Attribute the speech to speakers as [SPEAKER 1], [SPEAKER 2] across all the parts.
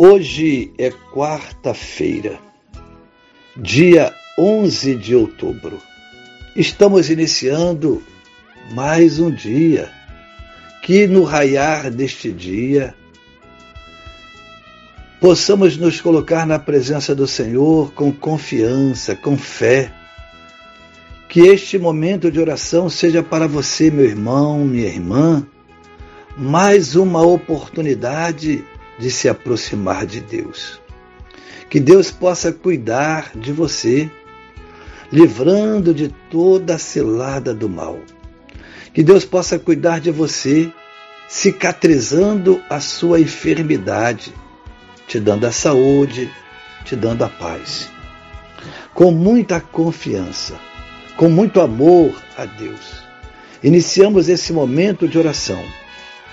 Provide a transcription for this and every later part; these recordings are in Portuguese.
[SPEAKER 1] Hoje é quarta-feira, dia 11 de outubro. Estamos iniciando mais um dia. Que no raiar deste dia possamos nos colocar na presença do Senhor com confiança, com fé. Que este momento de oração seja para você, meu irmão, minha irmã, mais uma oportunidade de se aproximar de Deus. Que Deus possa cuidar de você, livrando de toda a cilada do mal. Que Deus possa cuidar de você, cicatrizando a sua enfermidade, te dando a saúde, te dando a paz. Com muita confiança, com muito amor a Deus, iniciamos esse momento de oração.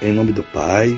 [SPEAKER 1] Em nome do Pai,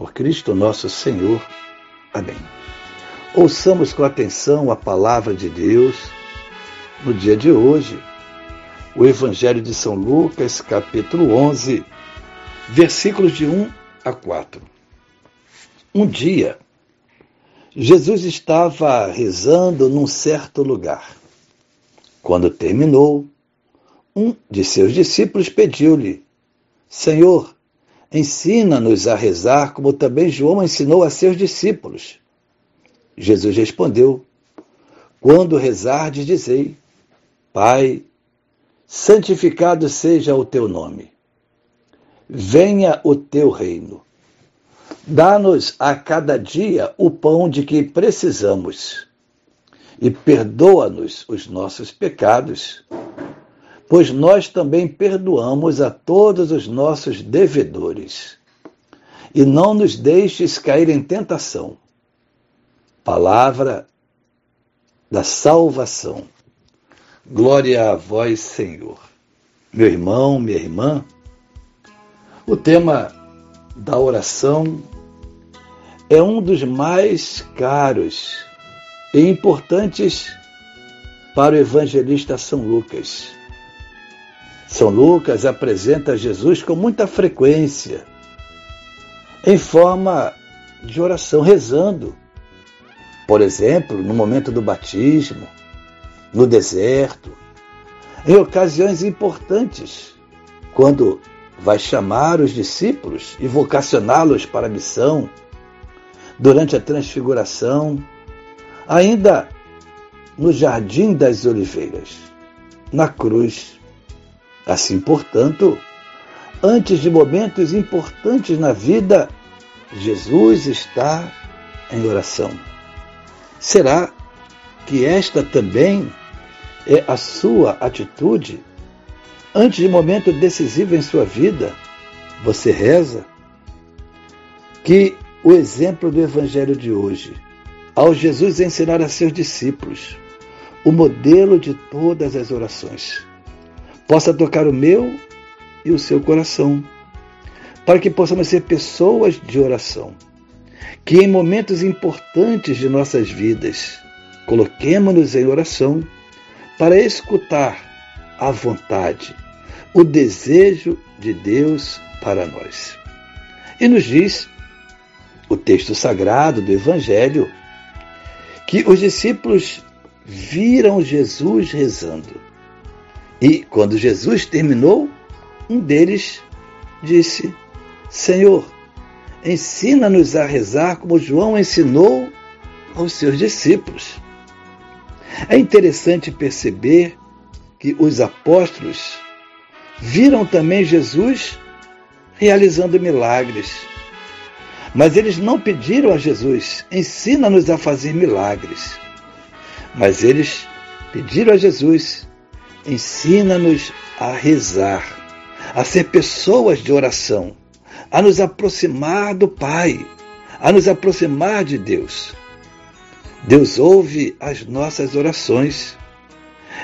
[SPEAKER 1] por Cristo nosso Senhor. Amém. Ouçamos com atenção a palavra de Deus no dia de hoje, o Evangelho de São Lucas, capítulo 11, versículos de 1 a 4. Um dia, Jesus estava rezando num certo lugar. Quando terminou, um de seus discípulos pediu-lhe: Senhor, Ensina-nos a rezar como também João ensinou a seus discípulos. Jesus respondeu: Quando rezardes, dizei: Pai, santificado seja o teu nome. Venha o teu reino. Dá-nos a cada dia o pão de que precisamos e perdoa-nos os nossos pecados, pois nós também perdoamos a todos os nossos devedores. E não nos deixes cair em tentação. Palavra da salvação. Glória a vós, Senhor. Meu irmão, minha irmã, o tema da oração é um dos mais caros e importantes para o evangelista São Lucas. São Lucas apresenta Jesus com muita frequência, em forma de oração, rezando. Por exemplo, no momento do batismo, no deserto, em ocasiões importantes, quando vai chamar os discípulos e vocacioná-los para a missão, durante a transfiguração, ainda no Jardim das Oliveiras, na cruz Assim, portanto, antes de momentos importantes na vida, Jesus está em oração. Será que esta também é a sua atitude? Antes de momento decisivo em sua vida, você reza? Que o exemplo do Evangelho de hoje, ao Jesus ensinar a seus discípulos, o modelo de todas as orações possa tocar o meu e o seu coração, para que possamos ser pessoas de oração, que em momentos importantes de nossas vidas coloquemos-nos em oração para escutar a vontade, o desejo de Deus para nós. E nos diz o texto sagrado do Evangelho que os discípulos viram Jesus rezando. E quando Jesus terminou, um deles disse: Senhor, ensina-nos a rezar como João ensinou aos seus discípulos. É interessante perceber que os apóstolos viram também Jesus realizando milagres. Mas eles não pediram a Jesus, ensina-nos a fazer milagres. Mas eles pediram a Jesus, ensina-nos a rezar, a ser pessoas de oração, a nos aproximar do Pai, a nos aproximar de Deus. Deus ouve as nossas orações.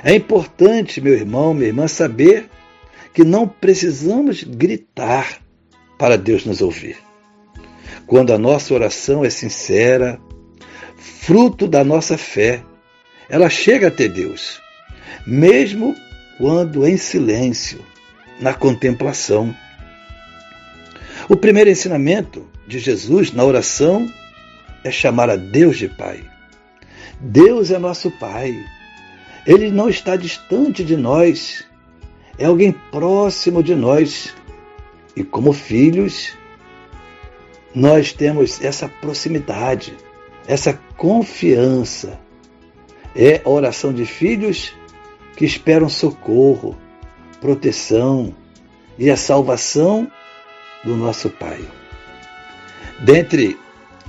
[SPEAKER 1] É importante, meu irmão, minha irmã, saber que não precisamos gritar para Deus nos ouvir. Quando a nossa oração é sincera, fruto da nossa fé, ela chega até Deus, mesmo quando em silêncio, na contemplação. O primeiro ensinamento de Jesus na oração é chamar a Deus de Pai. Deus é nosso Pai. Ele não está distante de nós, é alguém próximo de nós. E como filhos, nós temos essa proximidade, essa confiança. É a oração de filhos que esperam socorro, proteção e a salvação do nosso Pai. Dentre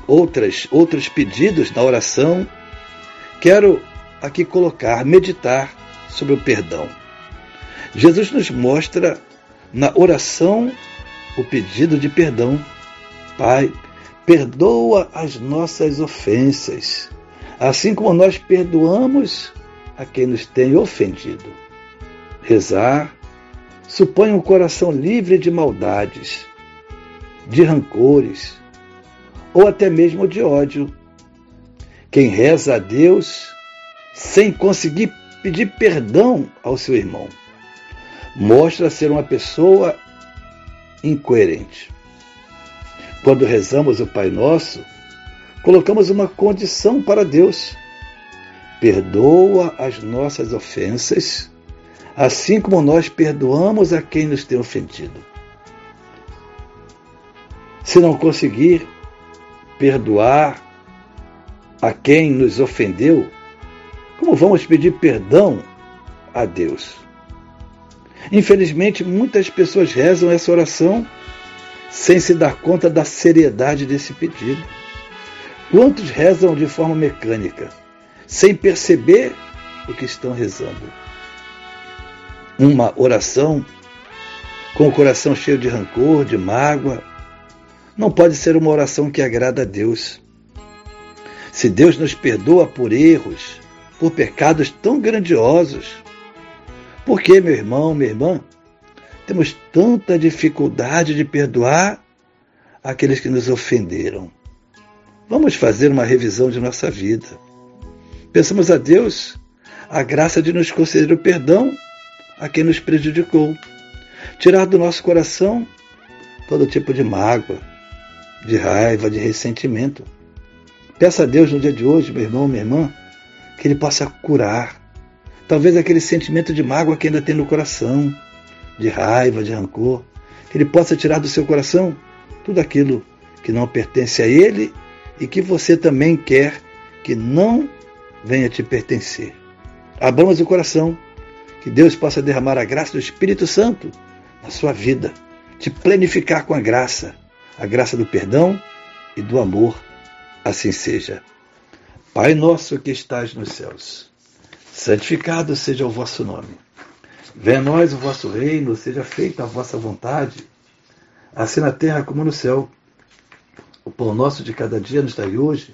[SPEAKER 1] outras, outros pedidos na oração, quero aqui colocar, meditar sobre o perdão. Jesus nos mostra na oração o pedido de perdão. Pai, perdoa as nossas ofensas, assim como nós perdoamos a quem nos tem ofendido. Rezar supõe um coração livre de maldades, de rancores ou até mesmo de ódio. Quem reza a Deus sem conseguir pedir perdão ao seu irmão mostra ser uma pessoa incoerente. Quando rezamos o Pai Nosso, colocamos uma condição para Deus. Perdoa as nossas ofensas, assim como nós perdoamos a quem nos tem ofendido. Se não conseguir perdoar a quem nos ofendeu, como vamos pedir perdão a Deus? Infelizmente, muitas pessoas rezam essa oração sem se dar conta da seriedade desse pedido. Quantos rezam de forma mecânica, sem perceber o que estão rezando? Uma oração com o coração cheio de rancor, de mágoa, não pode ser uma oração que agrada a Deus. Se Deus nos perdoa por erros, por pecados tão grandiosos, por que, meu irmão, minha irmã, temos tanta dificuldade de perdoar aqueles que nos ofenderam? Vamos fazer uma revisão de nossa vida. Pensamos a Deus a graça de nos conceder o perdão a quem nos prejudicou, tirar do nosso coração todo tipo de mágoa, de raiva, de ressentimento. Peça a Deus no dia de hoje, meu irmão, minha irmã, que Ele possa curar Talvez aquele sentimento de mágoa que ainda tem no coração, de raiva, de rancor, que ele possa tirar do seu coração tudo aquilo que não pertence a ele e que você também quer que não venha te pertencer. Abramos o coração, que Deus possa derramar a graça do Espírito Santo na sua vida, te planificar com a graça, a graça do perdão e do amor. Assim seja. Pai nosso que estás nos céus santificado seja o vosso nome. Venha a nós o vosso reino, seja feita a vossa vontade, assim na terra como no céu. O pão nosso de cada dia nos dai hoje.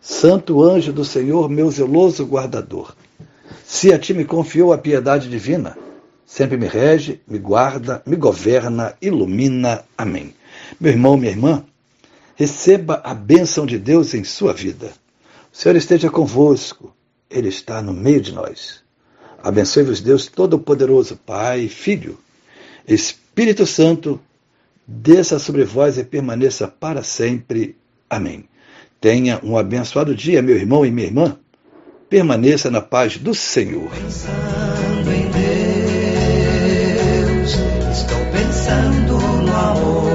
[SPEAKER 1] Santo anjo do Senhor, meu zeloso guardador, se a ti me confiou a piedade divina, sempre me rege, me guarda, me governa, ilumina. Amém. Meu irmão, minha irmã, receba a bênção de Deus em sua vida. O Senhor esteja convosco, Ele está no meio de nós. Abençoe-vos, Deus Todo-Poderoso, Pai, Filho, Espírito Santo, desça sobre vós e permaneça para sempre. Amém. Tenha um abençoado dia, meu irmão e minha irmã. Permaneça na paz do Senhor.
[SPEAKER 2] Pensando em Deus, estou pensando no amor.